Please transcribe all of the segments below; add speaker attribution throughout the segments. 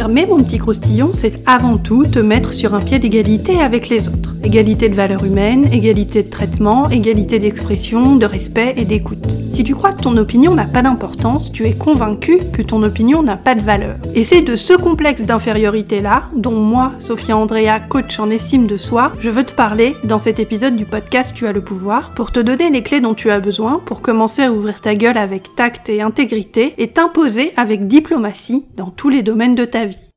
Speaker 1: T'affirmer, mon petit croustillon, c'est avant tout te mettre sur un pied d'égalité avec les autres. Égalité de valeur humaine, égalité de traitement, égalité d'expression, de respect et d'écoute. Si tu crois que ton opinion n'a pas d'importance, tu es convaincu que ton opinion n'a pas de valeur. Et c'est de ce complexe d'infériorité-là, dont moi, Sophia Andrea, coach en estime de soi, je veux te parler dans cet épisode du podcast Tu as le pouvoir, pour te donner les clés dont tu as besoin pour commencer à ouvrir ta gueule avec tact et intégrité et t'imposer avec diplomatie dans tous les domaines de ta vie.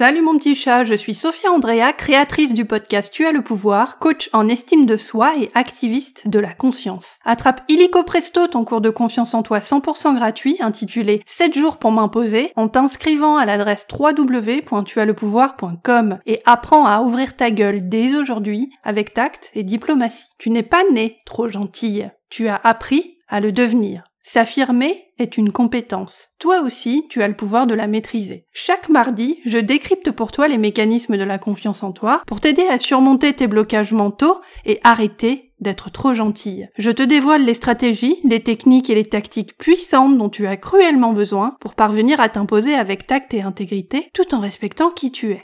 Speaker 1: Salut mon petit chat, je suis Sophia Andrea, créatrice du podcast Tu as le pouvoir, coach en estime de soi et activiste de la conscience. Attrape illico presto ton cours de confiance en toi 100% gratuit intitulé 7 jours pour m'imposer en t'inscrivant à l'adresse www.tuaslepouvoir.com et apprends à ouvrir ta gueule dès aujourd'hui avec tact et diplomatie. Tu n'es pas né trop gentille, tu as appris à le devenir. S'affirmer est une compétence. Toi aussi, tu as le pouvoir de la maîtriser. Chaque mardi, je décrypte pour toi les mécanismes de la confiance en toi pour t'aider à surmonter tes blocages mentaux et arrêter d'être trop gentille. Je te dévoile les stratégies, les techniques et les tactiques puissantes dont tu as cruellement besoin pour parvenir à t'imposer avec tact et intégrité tout en respectant qui tu es.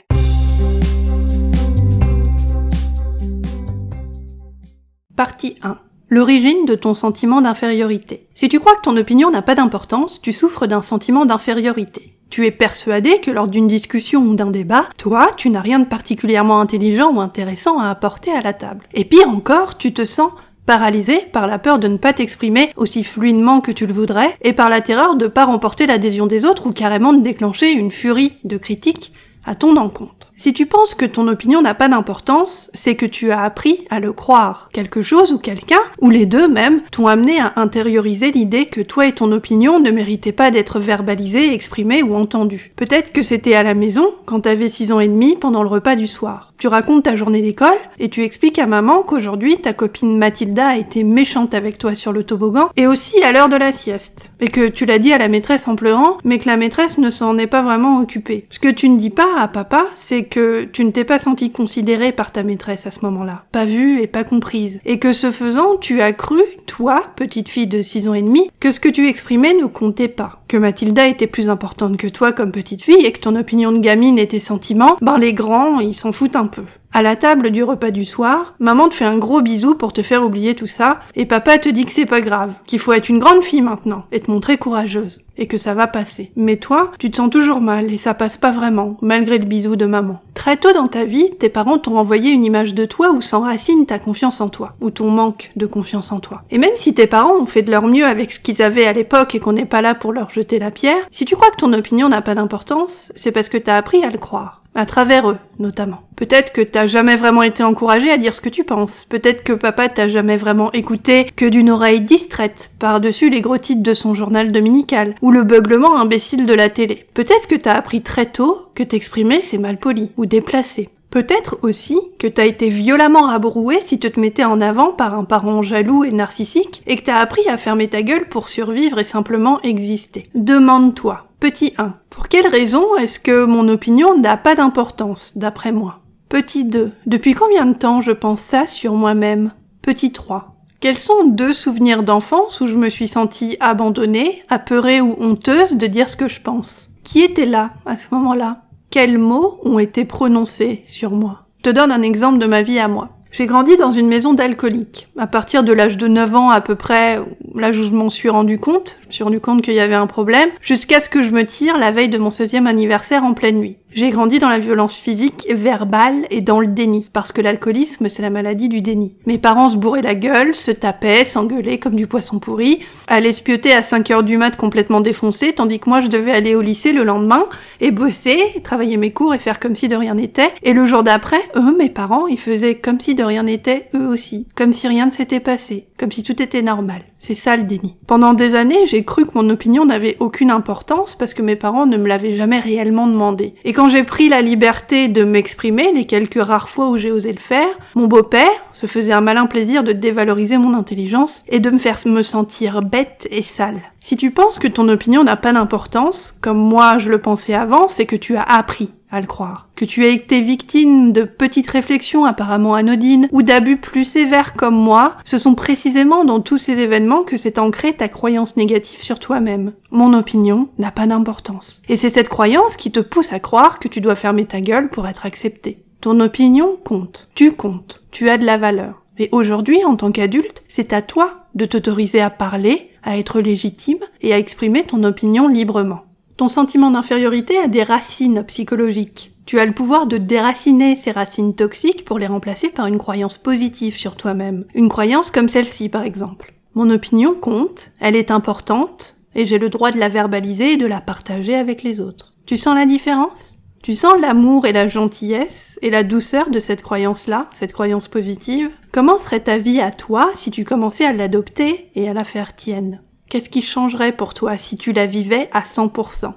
Speaker 1: Partie 1 L'origine de ton sentiment d'infériorité. Si tu crois que ton opinion n'a pas d'importance, tu souffres d'un sentiment d'infériorité. Tu es persuadé que lors d'une discussion ou d'un débat, toi, tu n'as rien de particulièrement intelligent ou intéressant à apporter à la table. Et pire encore, tu te sens paralysé par la peur de ne pas t'exprimer aussi fluidement que tu le voudrais, et par la terreur de ne pas remporter l'adhésion des autres ou carrément de déclencher une furie de critiques à ton encontre. Si tu penses que ton opinion n'a pas d'importance, c'est que tu as appris à le croire. Quelque chose ou quelqu'un, ou les deux même, t'ont amené à intérioriser l'idée que toi et ton opinion ne méritaient pas d'être verbalisées, exprimées ou entendues. Peut-être que c'était à la maison, quand t'avais 6 ans et demi, pendant le repas du soir. Tu racontes ta journée d'école, et tu expliques à maman qu'aujourd'hui ta copine Mathilda a été méchante avec toi sur le toboggan, et aussi à l'heure de la sieste. Et que tu l'as dit à la maîtresse en pleurant, mais que la maîtresse ne s'en est pas vraiment occupée. Ce que tu ne dis pas à papa, c'est que tu ne t'es pas senti considérée par ta maîtresse à ce moment-là, pas vue et pas comprise, et que ce faisant, tu as cru, toi, petite fille de 6 ans et demi, que ce que tu exprimais ne comptait pas, que Mathilda était plus importante que toi comme petite fille et que ton opinion de gamine et tes sentiments, ben les grands, ils s'en foutent un peu. À la table du repas du soir, maman te fait un gros bisou pour te faire oublier tout ça, et papa te dit que c'est pas grave, qu'il faut être une grande fille maintenant, et te montrer courageuse, et que ça va passer. Mais toi, tu te sens toujours mal, et ça passe pas vraiment, malgré le bisou de maman. Très tôt dans ta vie, tes parents t'ont envoyé une image de toi où s'enracine ta confiance en toi, ou ton manque de confiance en toi. Et même si tes parents ont fait de leur mieux avec ce qu'ils avaient à l'époque et qu'on n'est pas là pour leur jeter la pierre, si tu crois que ton opinion n'a pas d'importance, c'est parce que t'as appris à le croire à travers eux notamment. Peut-être que t'as jamais vraiment été encouragé à dire ce que tu penses. Peut-être que papa t'a jamais vraiment écouté que d'une oreille distraite par-dessus les gros titres de son journal dominical ou le beuglement imbécile de la télé. Peut-être que t'as appris très tôt que t'exprimer c'est mal poli ou déplacé. Peut-être aussi que t'as été violemment rabroué si tu te mettais en avant par un parent jaloux et narcissique et que t'as appris à fermer ta gueule pour survivre et simplement exister. Demande-toi, Petit 1. Pour quelle raison est-ce que mon opinion n'a pas d'importance, d'après moi? Petit 2. Depuis combien de temps je pense ça sur moi-même? Petit 3. Quels sont deux souvenirs d'enfance où je me suis sentie abandonnée, apeurée ou honteuse de dire ce que je pense? Qui était là à ce moment-là? Quels mots ont été prononcés sur moi? Je te donne un exemple de ma vie à moi. J'ai grandi dans une maison d'alcooliques. À partir de l'âge de 9 ans à peu près, l'âge où je m'en suis rendu compte, je me suis rendu compte qu'il y avait un problème, jusqu'à ce que je me tire la veille de mon 16e anniversaire en pleine nuit. J'ai grandi dans la violence physique, verbale et dans le déni, parce que l'alcoolisme, c'est la maladie du déni. Mes parents se bourraient la gueule, se tapaient, s'engueulaient comme du poisson pourri, allaient spioter à 5 heures du mat complètement défoncés, tandis que moi je devais aller au lycée le lendemain et bosser, travailler mes cours et faire comme si de rien n'était. Et le jour d'après, eux, mes parents, ils faisaient comme si de rien n'était, eux aussi. Comme si rien ne s'était passé. Comme si tout était normal. C'est ça le déni. Pendant des années, j'ai cru que mon opinion n'avait aucune importance parce que mes parents ne me l'avaient jamais réellement demandé. Et quand j'ai pris la liberté de m'exprimer, les quelques rares fois où j'ai osé le faire, mon beau-père se faisait un malin plaisir de dévaloriser mon intelligence et de me faire me sentir bête et sale. Si tu penses que ton opinion n'a pas d'importance, comme moi je le pensais avant, c'est que tu as appris à le croire. Que tu aies été victime de petites réflexions apparemment anodines ou d'abus plus sévères comme moi, ce sont précisément dans tous ces événements que s'est ancrée ta croyance négative sur toi-même. Mon opinion n'a pas d'importance. Et c'est cette croyance qui te pousse à croire que tu dois fermer ta gueule pour être accepté. Ton opinion compte. Tu comptes. Tu as de la valeur. Et aujourd'hui, en tant qu'adulte, c'est à toi de t'autoriser à parler, à être légitime et à exprimer ton opinion librement. Ton sentiment d'infériorité a des racines psychologiques. Tu as le pouvoir de déraciner ces racines toxiques pour les remplacer par une croyance positive sur toi-même. Une croyance comme celle-ci par exemple. Mon opinion compte, elle est importante, et j'ai le droit de la verbaliser et de la partager avec les autres. Tu sens la différence? Tu sens l'amour et la gentillesse et la douceur de cette croyance-là, cette croyance positive Comment serait ta vie à toi si tu commençais à l'adopter et à la faire tienne? Qu'est-ce qui changerait pour toi si tu la vivais à 100%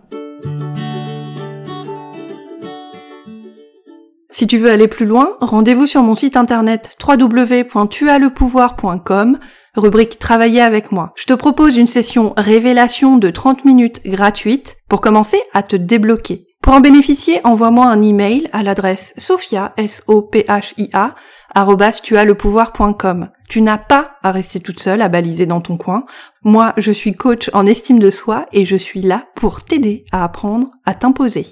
Speaker 1: Si tu veux aller plus loin, rendez-vous sur mon site internet www.tuaslepouvoir.com, rubrique Travailler avec moi. Je te propose une session révélation de 30 minutes gratuite pour commencer à te débloquer. Pour en bénéficier, envoie-moi un email à l'adresse sophia, s o p. Tu n'as pas à rester toute seule à baliser dans ton coin. Moi, je suis coach en estime de soi et je suis là pour t'aider à apprendre à t'imposer.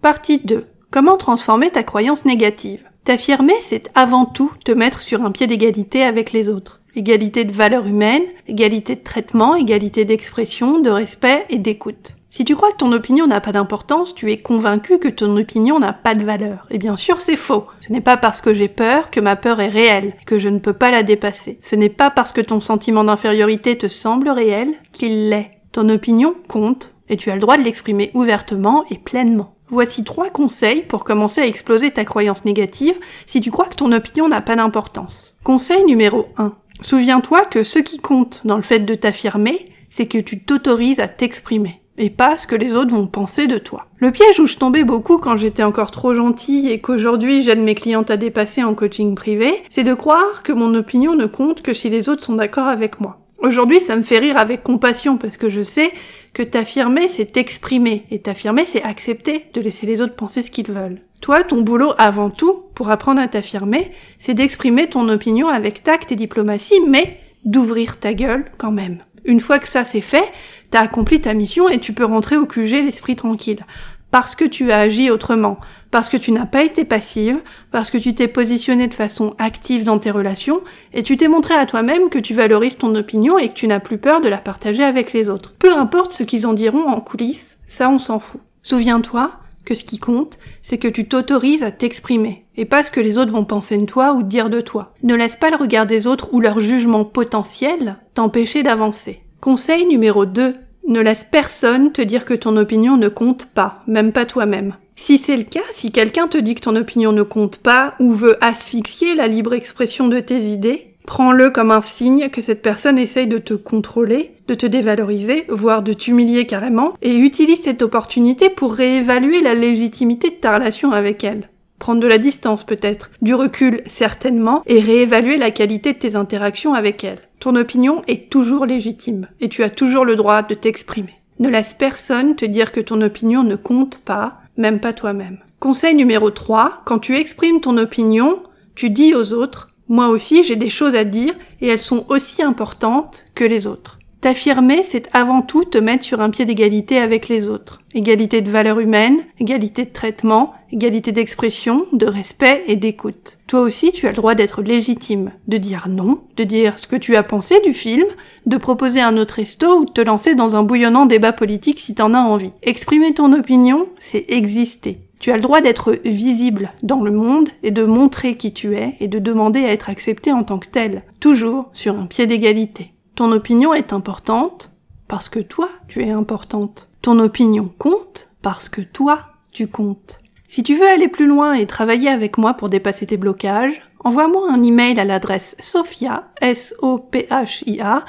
Speaker 1: Partie 2. Comment transformer ta croyance négative? T'affirmer, c'est avant tout te mettre sur un pied d'égalité avec les autres. Égalité de valeur humaine, égalité de traitement, égalité d'expression, de respect et d'écoute. Si tu crois que ton opinion n'a pas d'importance, tu es convaincu que ton opinion n'a pas de valeur. Et bien sûr, c'est faux. Ce n'est pas parce que j'ai peur que ma peur est réelle, que je ne peux pas la dépasser. Ce n'est pas parce que ton sentiment d'infériorité te semble réel qu'il l'est. Ton opinion compte, et tu as le droit de l'exprimer ouvertement et pleinement. Voici trois conseils pour commencer à exploser ta croyance négative si tu crois que ton opinion n'a pas d'importance. Conseil numéro 1. Souviens-toi que ce qui compte dans le fait de t'affirmer, c'est que tu t'autorises à t'exprimer et pas ce que les autres vont penser de toi. Le piège où je tombais beaucoup quand j'étais encore trop gentille et qu'aujourd'hui j'aide mes clientes à dépasser en coaching privé, c'est de croire que mon opinion ne compte que si les autres sont d'accord avec moi. Aujourd'hui, ça me fait rire avec compassion parce que je sais que t'affirmer, c'est t'exprimer. Et t'affirmer, c'est accepter de laisser les autres penser ce qu'ils veulent. Toi, ton boulot avant tout, pour apprendre à t'affirmer, c'est d'exprimer ton opinion avec tact et diplomatie, mais d'ouvrir ta gueule quand même. Une fois que ça c'est fait, t'as accompli ta mission et tu peux rentrer au QG l'esprit tranquille. Parce que tu as agi autrement, parce que tu n'as pas été passive, parce que tu t'es positionné de façon active dans tes relations, et tu t'es montré à toi-même que tu valorises ton opinion et que tu n'as plus peur de la partager avec les autres. Peu importe ce qu'ils en diront en coulisses, ça on s'en fout. Souviens-toi que ce qui compte, c'est que tu t'autorises à t'exprimer, et pas ce que les autres vont penser de toi ou dire de toi. Ne laisse pas le regard des autres ou leur jugement potentiel t'empêcher d'avancer. Conseil numéro 2. Ne laisse personne te dire que ton opinion ne compte pas, même pas toi-même. Si c'est le cas, si quelqu'un te dit que ton opinion ne compte pas ou veut asphyxier la libre expression de tes idées, prends-le comme un signe que cette personne essaye de te contrôler, de te dévaloriser, voire de t'humilier carrément, et utilise cette opportunité pour réévaluer la légitimité de ta relation avec elle prendre de la distance peut-être, du recul certainement, et réévaluer la qualité de tes interactions avec elle. Ton opinion est toujours légitime, et tu as toujours le droit de t'exprimer. Ne laisse personne te dire que ton opinion ne compte pas, même pas toi-même. Conseil numéro 3, quand tu exprimes ton opinion, tu dis aux autres, moi aussi j'ai des choses à dire, et elles sont aussi importantes que les autres. T'affirmer, c'est avant tout te mettre sur un pied d'égalité avec les autres. Égalité de valeur humaine, égalité de traitement, égalité d'expression, de respect et d'écoute. Toi aussi, tu as le droit d'être légitime, de dire non, de dire ce que tu as pensé du film, de proposer un autre resto ou de te lancer dans un bouillonnant débat politique si t'en as envie. Exprimer ton opinion, c'est exister. Tu as le droit d'être visible dans le monde et de montrer qui tu es et de demander à être accepté en tant que tel, toujours sur un pied d'égalité. Ton opinion est importante parce que toi, tu es importante. Ton opinion compte parce que toi, tu comptes. Si tu veux aller plus loin et travailler avec moi pour dépasser tes blocages, envoie-moi un email à l'adresse sophia, s o p h i a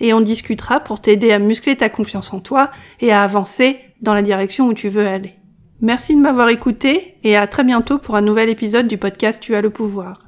Speaker 1: et on discutera pour t'aider à muscler ta confiance en toi et à avancer dans la direction où tu veux aller. Merci de m'avoir écouté et à très bientôt pour un nouvel épisode du podcast Tu as le pouvoir.